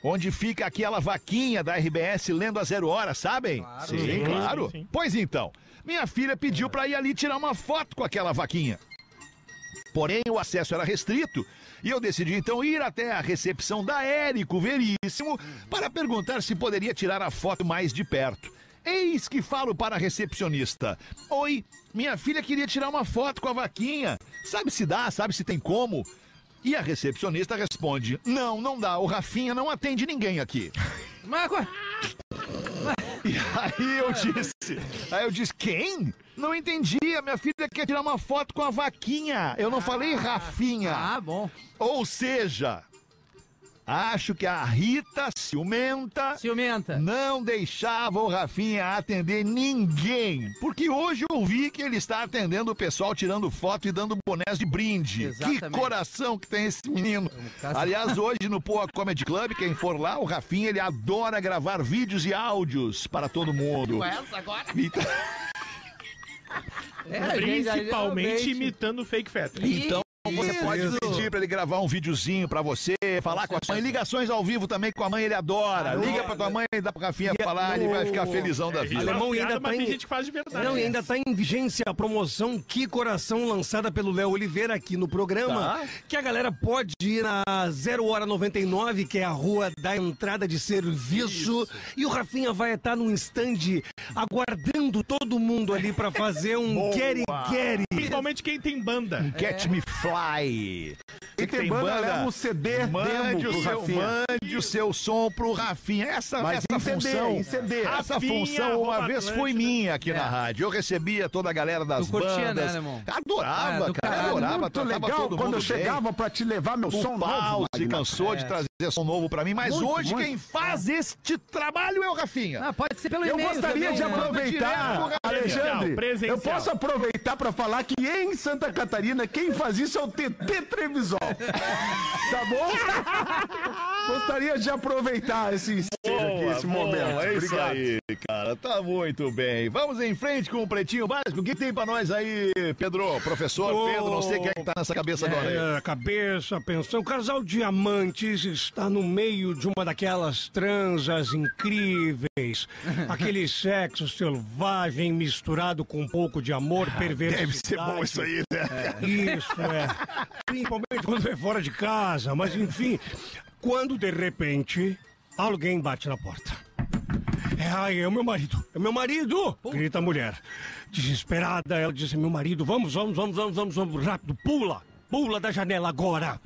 Onde fica aquela vaquinha da RBS lendo a zero hora, sabem? Sim, Sim, claro. sim, sim. Pois então, minha filha pediu pra ir ali tirar uma foto com aquela vaquinha. Porém, o acesso era restrito e eu decidi então ir até a recepção da Érico Veríssimo para perguntar se poderia tirar a foto mais de perto. Eis que falo para a recepcionista: Oi, minha filha queria tirar uma foto com a vaquinha. Sabe se dá? Sabe se tem como? E a recepcionista responde: Não, não dá. O Rafinha não atende ninguém aqui. Mas, E aí eu disse, aí eu disse, quem? Não entendi, a minha filha quer tirar uma foto com a vaquinha. Eu não falei Rafinha. ah, bom. Ou seja, acho que a Rita ciumenta Ciumenta. não deixava o Rafinha atender ninguém. Porque hoje eu vi que ele está atendendo o pessoal, tirando foto e dando bonés de brinde. Exatamente. Que coração que tem esse menino. caso- Aliás, hoje no Poa Comedy Club, quem for lá, o Rafinha, ele adora gravar vídeos e áudios para todo mundo. essa agora? Então, É, Principalmente imitando o fake fetter. então você Isso. pode pedir para ele gravar um videozinho para você, falar com a mãe. Ligações ao vivo também com a mãe, ele adora. Liga pra tua mãe, dá pro Rafinha falar, ele vai ficar felizão da vida. Alemão Uma ainda tá tem em- gente que faz de verdade. Não, e ainda tá em vigência a promoção Que Coração, lançada pelo Léo Oliveira aqui no programa. Tá. Que a galera pode ir na 0 Hora 99, que é a rua da entrada de serviço. E o Rafinha vai estar num stand aguardando todo mundo ali pra fazer um Get. Principalmente quem tem banda. Catch Me Fly. Fly. Quem tem banda, leva um CD Mande demo o, pro seu, Rafinha. mande o seu som pro Rafinha. Essa, Mas essa em CD, função. em CD. Essa Rafinha, função uma vez foi minha aqui É. na rádio. Eu recebia toda a galera das Tu curtia, né, bandas. alemão? adorava, Ah, do cara. Adorava, Muito legal todo quando eu bem. chegava pra te levar meu som O novo. pau se cansou de trazer som novo pra mim, mas Muito, hoje muito. quem faz este trabalho é o Rafinha. Ah, pode ser pelo Eu gostaria também, de né? aproveitar, Alexandre. presencial. Eu posso aproveitar para falar que em Santa Catarina quem faz isso é o TT Trevisol. Tá bom? Gostaria de aproveitar esse ensejo aqui, esse momento. é isso Obrigado. aí, cara. Tá muito bem. Vamos em frente com o Pretinho Básico. O que tem pra nós aí, Pedro? Professor Ô, Pedro, não sei quem é que tá nessa cabeça agora aí. É, cabeça, pensão. O casal Diamantes está no meio de uma daquelas transas incríveis. Aquele sexo selvagem misturado com um pouco de amor, perversidade. Deve ser bom isso aí, né? Isso, é. Principalmente quando é fora de casa. Mas enfim, quando de repente alguém bate na porta. ai, é o meu marido, é meu marido! Grita a mulher. Desesperada, ela disse: Meu marido, vamos, vamos, vamos, vamos, vamos, vamos, rápido, pula! Pula da janela agora!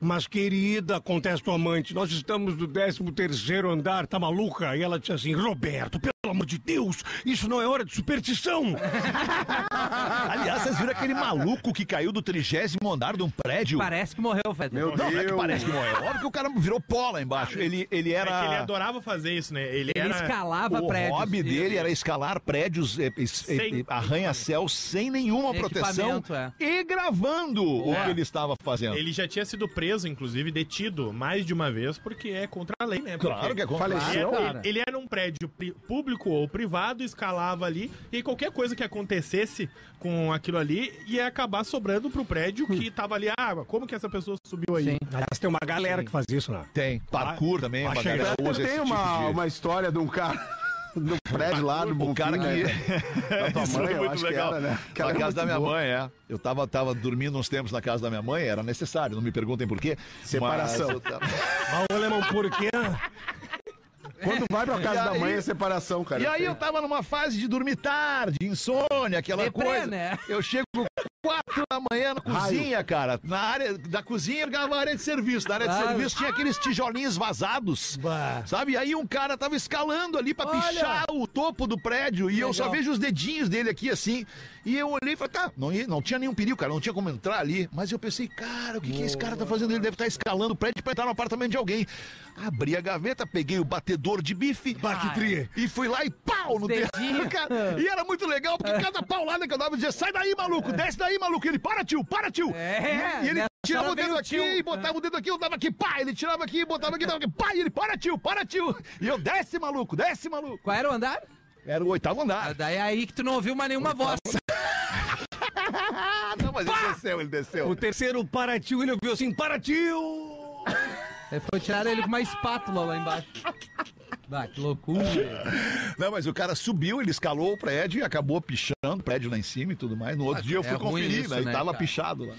Mas, querida, contesta o amante, nós estamos no 13 terceiro andar, tá maluca? E ela disse assim, Roberto, pelo amor de Deus, isso não é hora de superstição. Aliás, vocês viram aquele maluco que caiu do trigésimo andar de um prédio? Parece que morreu, Fede. Meu Não, não é que Deus. parece que morreu. Óbvio que o cara virou pó lá embaixo. Ele, ele É que ele era. adorava fazer isso, né? Ele, Ele era... escalava o prédios. hobby Isso. dele era escalar prédios, eh, eh, Sem- eh, arranha-céu sem nenhuma proteção é. e gravando o que ele estava fazendo. Ele já tinha sido preso, inclusive, detido mais de uma vez, porque é contra a lei, né? Claro que é contra Ele, Faleceu? cara. ele era um prédio público ou privado, escalava ali, e qualquer coisa que acontecesse com aquilo ali ia acabar sobrando pro prédio que tava ali. Ah, como que essa pessoa subiu aí? Sim. Aliás, tem uma galera que faz isso, né? Tem. Parkour também, uma achei galera Eu usa esse tenho tipo uma, de... uma história de um cara no prédio lá do Bonfim, O cara que. né? Da tua Isso mãe, é eu muito legal. que era, né? Que na era casa da minha boa. mãe, é. Eu tava, tava dormindo uns tempos na casa da minha mãe, era necessário, não me perguntem por quê. Separação. mas tava- Mas, ô, Alemão, por quê? Quando vai pra casa E da aí- mãe é separação, cara. E aí eu tava numa fase de dormir tarde, insônia, aquela Deprê, coisa. né? Eu chego quatro da manhã na cozinha, cara. Na área da cozinha eu ficava na área de serviço. Na área de serviço tinha aqueles tijolinhos vazados. Sabe? E aí um cara tava escalando ali pra Olha. pichar o topo do prédio. E eu só Legal. vejo os dedinhos dele aqui assim. E eu olhei e falei, tá, não, ia- não tinha nenhum perigo, cara. Não tinha como entrar ali. Mas eu pensei, cara, o que, que esse cara tá fazendo? Ele deve estar escalando o prédio pra entrar no apartamento de alguém. Abri a gaveta, peguei o batedor de bife. Baquitria. E fui lá e pau no dedo. Cara, E era muito legal, porque cada paulada que eu dava eu dizia, sai daí, maluco, desce daí, maluco. Ele, para, tio, para, tio. É, e ele tirava o dedo aqui tio. e botava o dedo aqui, eu dava aqui, pá. Ele tirava aqui, botava aqui, dava aqui, pá. E ele, para, tio, para, tio. E eu, desce, maluco, desce, maluco. Qual era o andar? Era o oitavo andar. Daí é aí que tu não ouviu mais nenhuma voz. Ah, não, mas ele desceu, ele desceu. O terceiro para tio, ele ouviu assim, para tio! Aí foi tirar ele com uma espátula lá embaixo. Bah, que loucura. Não, mas o cara subiu, ele escalou o prédio e acabou pichando o prédio lá em cima e tudo mais. No outro Ah, dia eu é fui ruim conferir, isso, né? E né, tava cara? pichado lá.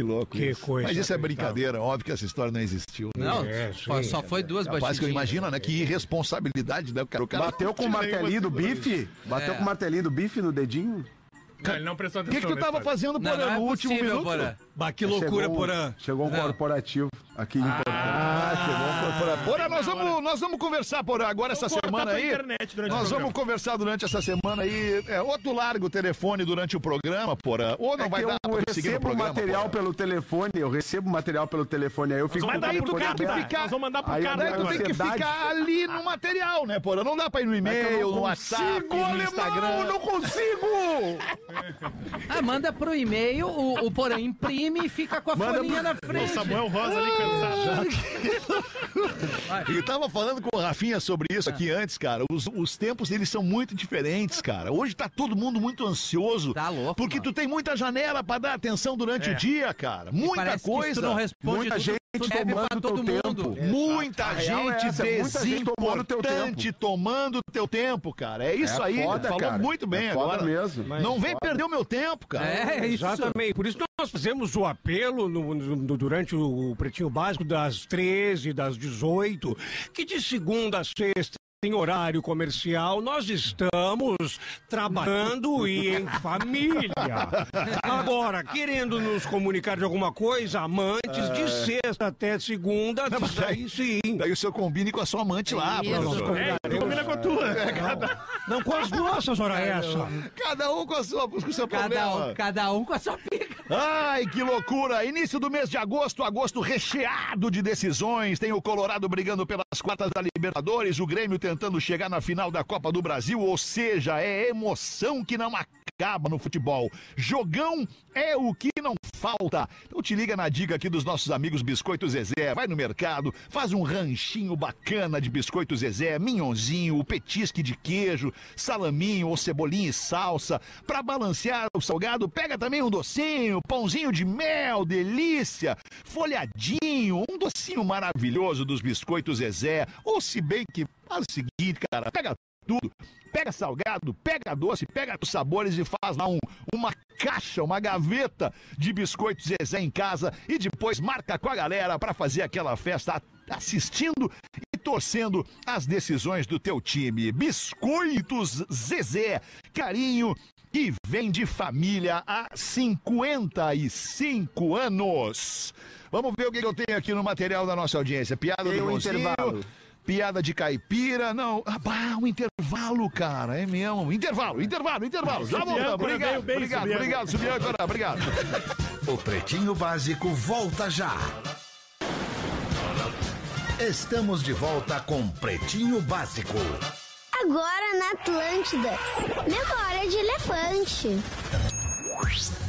Que louco Que isso. coisa Mas isso é brincadeira, óbvio que essa história não existiu. né? Não, É, só, sim. só foi duas Rapaz, que eu batidinhas. imagino, né? Que irresponsabilidade, né? O cara, o cara Bateu com o martelinho do bife? Bateu É. com o martelinho do bife no dedinho? Não, ele não prestou O que, atenção. que tu tava fazendo, Porã, é no último possível, minuto? Bah, que loucura, chegou, um- Porã. Chegou um Não. corporativo aqui em Porto. Ah, chegou, Porã. Porã, nós vamos, nós vamos conversar, Porã, agora essa Vou cortar semana aí. internet durante o Nós vamos conversar durante essa semana aí. É, ou tu larga o telefone durante o programa, Porã, ou não É vai que dar eu pra tu seguir recebo programa. material Porã. pelo telefone, eu recebo material pelo telefone, aí eu fico o dar pro telefone cara, que ficar- Nós vamos mandar pro Aí cara Daí tu agora. tem que ficar ali no material, né, Porã? Não dá pra ir no É eu e-mail, no WhatsApp, consigo, no alemão, Instagram. não consigo! Ah, manda pro e-mail, o, o Porã imprime e fica com a Manda folhinha na O frente. Samuel Rosa ali cansado. Eu tava falando com o Rafinha sobre isso aqui antes, cara. Os, os tempos eles são muito diferentes, cara. Hoje tá todo mundo muito ansioso. Tá louco, Porque mano. tu tem muita janela pra dar atenção durante É. o dia, cara. Muita parece que coisa. tu não responde Muita gente tomando todo teu mundo. tempo. Muita A real é essa, muita gente tomando teu desimportante tempo. tomando teu tempo, cara. É isso É aí. foda, falou cara. muito bem É agora. mesmo. Não Mas vem foda. perder o meu tempo, cara. É, é isso. Exatamente. Por isso nós fizemos o apelo no- no- durante o Pretinho Básico das 13, das 18, que de segunda a sexta em horário comercial, nós estamos trabalhando e em família. Agora, querendo nos comunicar de alguma coisa, amantes, de sexta até segunda, É. Não, mas diz aí sim. Daí o senhor combine com a sua amante lá, Isso. professor. É, combina com a tua. Não com as nossas, ora essa. Cada um com, a sua, com o seu Cada problema. um, cada um com a sua pica. Ai, que loucura! Início do mês de agosto, agosto recheado de decisões. Tem o Colorado brigando pelas quartas da Libertadores, o Grêmio tentando chegar na final da Copa do Brasil, ou seja, é emoção que não acaba no futebol. Jogão é o que não falta. Então te liga na dica aqui dos nossos amigos Biscoito Zezé. Vai no mercado, faz um ranchinho bacana de Biscoito Zezé, minhonzinho, petisque de queijo, salaminho ou cebolinha e salsa. Pra balancear o salgado, pega também um docinho, pãozinho de mel, delícia, folhadinho, um docinho maravilhoso dos Biscoitos Zezé. Ou se bem que faz o seguinte, cara, pega tudo. Pega salgado, pega doce, pega os sabores e faz lá um, uma caixa, uma gaveta de biscoitos Zezé em casa e depois marca com a galera para fazer aquela festa assistindo e torcendo as decisões do teu time. Biscoitos Zezé, carinho que vem de família há 55 anos. Vamos ver o que eu tenho aqui no material da nossa audiência. Piada Tem do um intervalo. Piada de caipira, não. Ah, bah, um intervalo, cara, é mesmo. Intervalo, intervalo, intervalo. Já voltamos. Subiâncora Obrigado, obrigado, obrigado, Subiâncora, obrigado. O Pretinho Básico volta já. Estamos de volta com Pretinho Básico. Agora na Atlântida. Memória de elefante.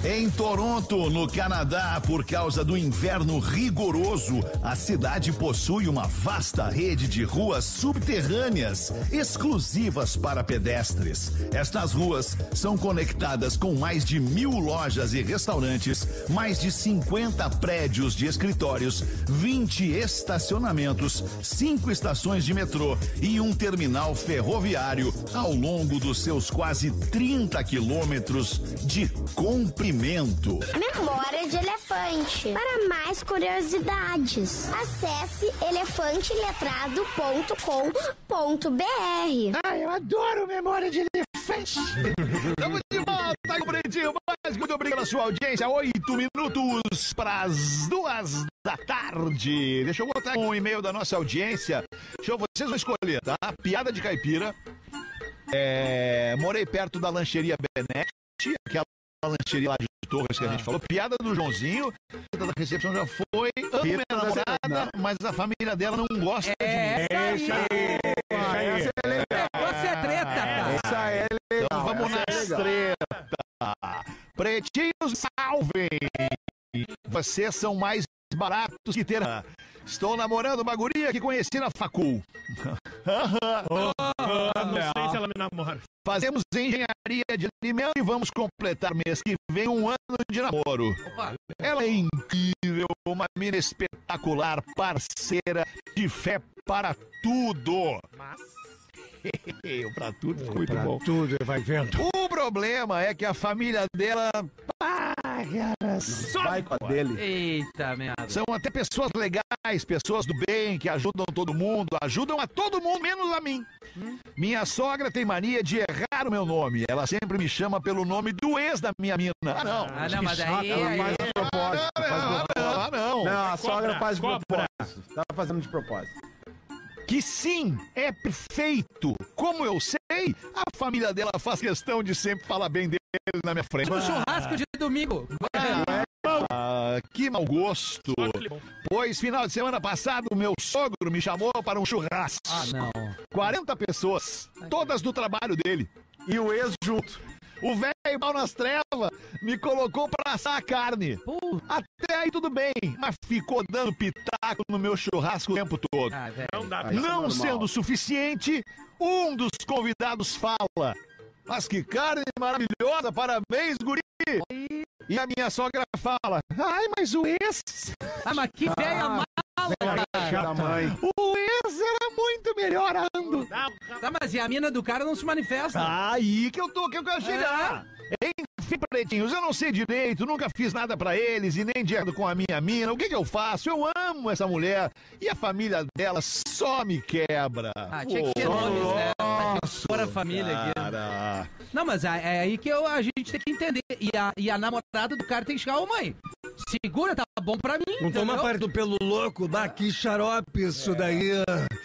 Em Toronto, no Canadá, por causa do inverno rigoroso, a cidade possui uma vasta rede de ruas subterrâneas exclusivas para pedestres. Estas ruas são conectadas com mais de mil lojas e restaurantes, mais de 50 prédios de escritórios, 20 estacionamentos, cinco estações de metrô e um terminal ferroviário ao longo dos seus quase 30 quilômetros de comprimento. Memória de elefante. Para mais curiosidades, acesse elefanteletrado.com.br. Ah, eu adoro memória de elefante. Estamos de volta com o Pretinho Básico. Muito obrigado pela sua audiência. Oito minutos para as duas da tarde. Deixa eu botar um e-mail da nossa audiência. Deixa eu, vocês vão escolher, tá? Piada de caipira. É, morei perto da lancheria Benete, aquela lancheria lá de Torres que a gente falou. Piada do Joãozinho. Da recepção já foi. Amo minha namorada, mas a família dela não gosta de mim. É essa aí. aí. Ah, essa é legal. Você é treta, cara. Essa é legal. Então vamos essa é nas treta. Pretinhos, salvem! Vocês são mais baratos que ter. Estou namorando uma guria que conheci na facul. Ah, não sei se ela me namora. Fazemos engenharia de alimento e vamos completar mês que vem um ano de namoro. Ela é incrível, uma mina espetacular, parceira de fé para tudo. Mas. para tudo, ficou muito Pra bom. tudo, vai vendo. O problema é que a família dela. Ah, cara, só Vai com a dele. Eita, merda. São até pessoas legais, pessoas do bem, que ajudam todo mundo, ajudam a todo mundo, menos a mim. Minha sogra tem mania de errar o meu nome. Ela sempre me chama pelo nome do ex da minha mina. Ah, não. Ah, não, mas chato, aí... ela faz de propósito. Ah, não, ah, não. Não, a sogra faz de propósito. Tá fazendo de propósito. Que sim, é perfeito. Como eu sei, a família dela faz questão de sempre falar bem dele na minha frente. No churrasco de domingo. Ah, que mau gosto. Pois final de semana passado, o meu sogro me chamou para um churrasco. Ah, não. 40 pessoas, todas do trabalho dele. E o ex junto. O velho mal nas trevas me colocou pra assar a carne. Pô. Até aí tudo bem, mas ficou dando pitaco no meu churrasco o tempo todo. Ah. Não dá. Não normal. sendo suficiente, um dos convidados fala: Mas que carne maravilhosa, parabéns, guri! E a minha sogra fala: Ai, mas o ex, Ah, mas que velha cara. Mãe. o ex era muito melhor ando. Tá, mas e a mina do cara não se manifesta? Aí que eu tô, que eu quero chegar. Enfim, pretinhos, eu não sei direito, nunca fiz nada pra eles e nem de acordo com a minha mina. O que que eu faço? Eu amo essa mulher e a família dela só me quebra. Ah, tinha que ter nomes, né? Fora a família aqui. Cara. Não, mas é, é aí que eu- a gente tem que entender. E a, e a namorada do cara tem que chegar, ô mãe, segura, tá bom pra mim. Não toma parte pelo louco, dá que xarope isso daí.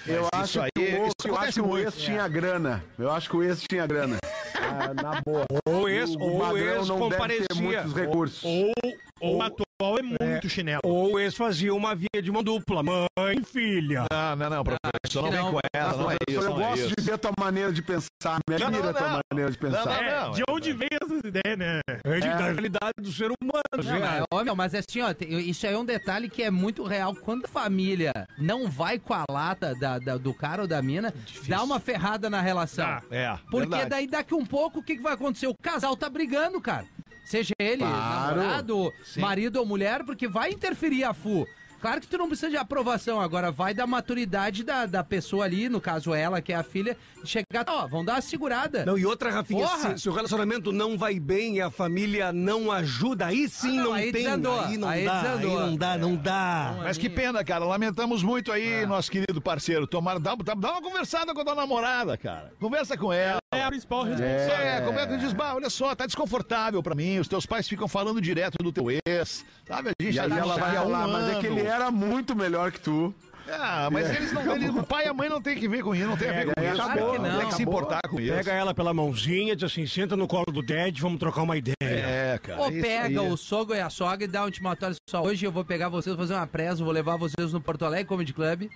Eu Mas acho isso aí- que o, isso eu acho que o ex tinha grana. Eu acho que o ex tinha grana. Ah, na boa. Ou ex, o ou Magrão ex não deve ter comparecia. muitos recursos. Ou, O atual é muito chinelo. ou ex fazia uma via de mão dupla. Mãe, filha. Não, não, não, professor, não que vem não. com essa, não é isso, eu não é gosto isso. de ver a tua maneira de pensar. Me Não, admira não, a tua não. maneira de pensar. Não, É, não, de onde vem essas ideias, né? É de- da realidade do ser humano. Não, mas, ó, meu, mas assim, ó, tem- isso aí é um detalhe que é muito real. Quando a família não vai com a lata da, da- do cara ou da mina, dá uma ferrada na relação. Dá. É, Porque verdade. daí daqui um pouco, o que, que vai acontecer? O casal tá brigando, cara. Seja ele Claro. namorado, Sim. marido ou mulher, porque vai interferir a FU. Claro que tu não precisa de aprovação, agora vai da maturidade da, da pessoa ali, no caso ela, que é a filha, de chegar, ó, vão dar uma segurada. Não, e outra, Rafinha, se, se o relacionamento não vai bem e a família não ajuda, aí sim Ah, não, não, aí tem. desandou, Aí não aí dá, desandou. aí não dá, não dá. Mas que pena, cara. Lamentamos muito aí, nosso querido parceiro. Tomara, dá, dá, dá uma conversada com a tua namorada, cara. Conversa com ela. É a principal responsável. É, conversa e diz, bah, olha só, tá desconfortável pra mim. Os teus pais ficam falando direto do teu ex. Sabe, a gente E aí tá ela vai um falar, mas é que ele era muito melhor que tu. Ah, mas eles não. Eles, o pai e a mãe não tem que ver com isso, não tem a ver com É, isso. acabou, Tem não. que se importar com isso. Pega ela pela mãozinha, diz assim, senta no colo do Dad, vamos trocar uma ideia. É, cara. Ou pega aí. o sogro e a sogra e dá um intimatório só. Hoje eu vou pegar vocês, vou fazer uma presa, vou levar vocês no Porto Alegre Comedy Club.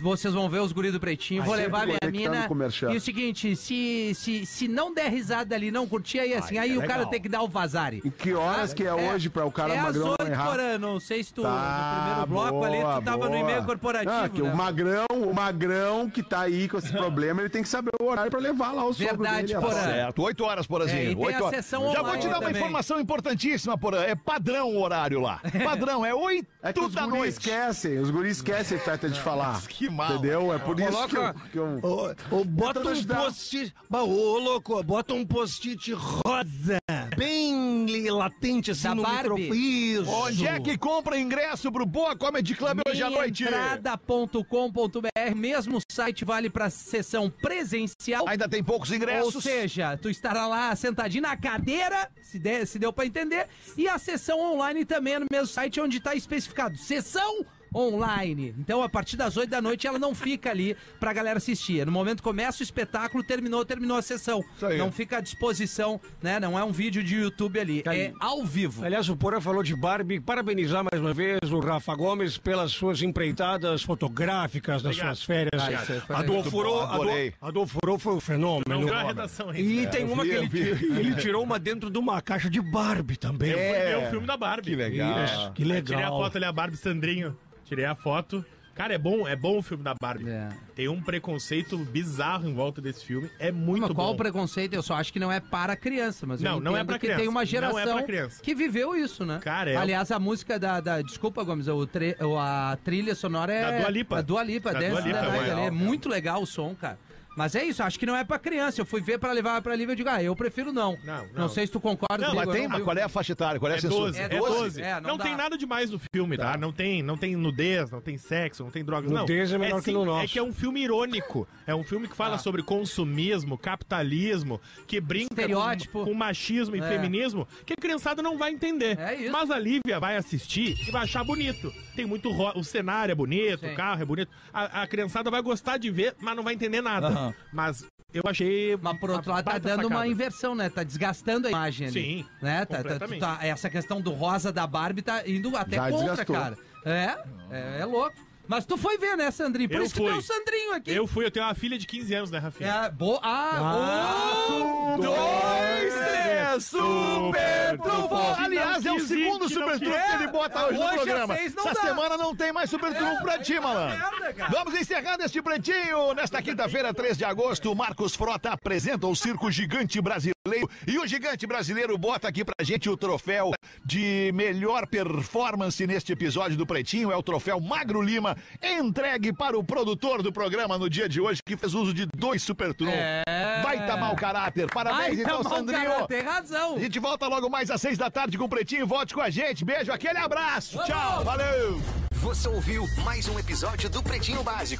Vocês vão ver os guris do Pretinho, vou levar minha mina. E o seguinte, se, se, se não der risada ali, não curtir, aí assim, aí é o cara legal. tem que dar o vazare. E que horas que é, hoje pra o cara é às magrão não oito, errar? Porã, não sei se tu, no Tá, primeiro bloco ali, boa, tu tava no boa. e-mail corporativo, Ah, que né? o magrão, o magrão que tá aí com esse problema, ele tem que saber o horário pra levar lá o sogro Verdade, dele. Porã. Certo, 8 horas, Porazinho. É, e tem oito a horas. sessão Já vou te dar uma também. informação importantíssima, Porã. É padrão o horário lá. Padrão, é 8 É que os da guris noite. esquecem, os guris esquecem, Feta, de falar. Que mal. Entendeu? É por isso que eu... Que eu... Ô, ô, bota um post-it. Ô, louco, bota um post-it rosa. Bem latente assim Da no Barbie. microfone. Isso. Onde é que compra ingresso pro Boa Comedy Club hoje à noite? Minhaentrada.com.br, mesmo site vale pra sessão presencial. Ainda tem poucos ingressos. Ou seja, tu estará lá sentadinho na cadeira, se, der, se deu pra entender, e a sessão online também é no mesmo site onde tá especificado. Sessão online. Então, a partir das 8 da noite, ela não fica ali pra galera assistir. No momento que começa o espetáculo, terminou, terminou a sessão. aí. Não fica à disposição, né? Não é um vídeo de YouTube ali. Aí. É ao vivo. Aliás, o Porã falou de Barbie. Parabenizar mais uma vez o Rafa Gomes pelas suas empreitadas fotográficas nas Obrigado. suas férias. Ah, isso aí foi um fenômeno. Redação. E tem eu uma vi, que eu ele, ele tirou uma dentro de uma caixa de Barbie também. É. ver o filme da Barbie. Que legal. Isso, que Aí Tirei a legal. foto ali, a Barbie Sandrinho. Tirei a foto. Cara, é bom, é bom o filme da Barbie. É. Tem um preconceito bizarro em volta desse filme. É muito Mas qual bom. o preconceito? Eu só acho que não é para criança, mas eu Não, não é que criança. tem uma é geração criança. que viveu isso, né? Cara, é- Aliás, a música da, da- desculpa, Gomes, o tre- a trilha sonora é Da Dua Lipa. A Dua Lipa, Da Dua Lipa, the Night, legal, ali. é cara. muito legal o som, cara. Mas é isso, acho que não é pra criança. Eu fui ver pra levar pra Lívia e eu digo, ah, eu prefiro não. Não, não. sei se tu concorda Não, comigo. mas tem, eu mas não qual é a faixa etária? Qual é a É censura? 12, É é 12? 12. É, não não tem nada demais no filme, tá? Não tem, não tem nudez, não tem sexo, não tem drogas. Nudez não. é menor que no nosso. É que é um filme irônico. É um filme que Ah. fala sobre consumismo, capitalismo, que brinca Estereótipo. com, com machismo e É. feminismo, que a criançada não vai entender. É isso. Mas a Lívia vai assistir e vai achar bonito. Tem muito ro... O cenário é bonito, Sim. o carro é bonito. A, a criançada vai gostar de ver, mas não vai entender nada. Mas eu achei. Mas por outro lado, tá dando uma sacada. inversão, né? Tá desgastando a imagem ali. Sim, Né? Tá, tá- completamente. tá- essa questão do rosa da Barbie tá indo até Já contra, desgastou. cara. É, é, é louco. Mas tu foi ver, né, Sandrinho? Por Eu isso que fui. tem o Sandrinho aqui. Eu fui, eu tenho uma filha de 15 anos, né, Rafinha? É, bo... Ah, um, dois, três, super trunfo! Aliás, é o segundo que super quis. trunfo que ele bota hoje no às programa. Essa dá. semana não tem mais super trunfo pra ti, malandro. merda, cara. Vamos encerrando este pretinho. Nesta quinta-feira, 3 de agosto, Marcos Frota apresenta o Circo Gigante Brasileiro. E o Gigante Brasileiro bota aqui pra gente o troféu de melhor performance neste episódio do Pretinho. É o troféu Magro Lima, entregue para o produtor do programa no dia de hoje, que fez uso de dois super trunfos. É. Vai tá mau caráter. Parabéns, Ai, então, tá Sandrinho. cara, tem razão. A gente volta logo mais às seis da tarde com o Pretinho. Volte com a gente. Beijo, aquele abraço. Tchau, valeu. Você ouviu mais um episódio do Pretinho Básico.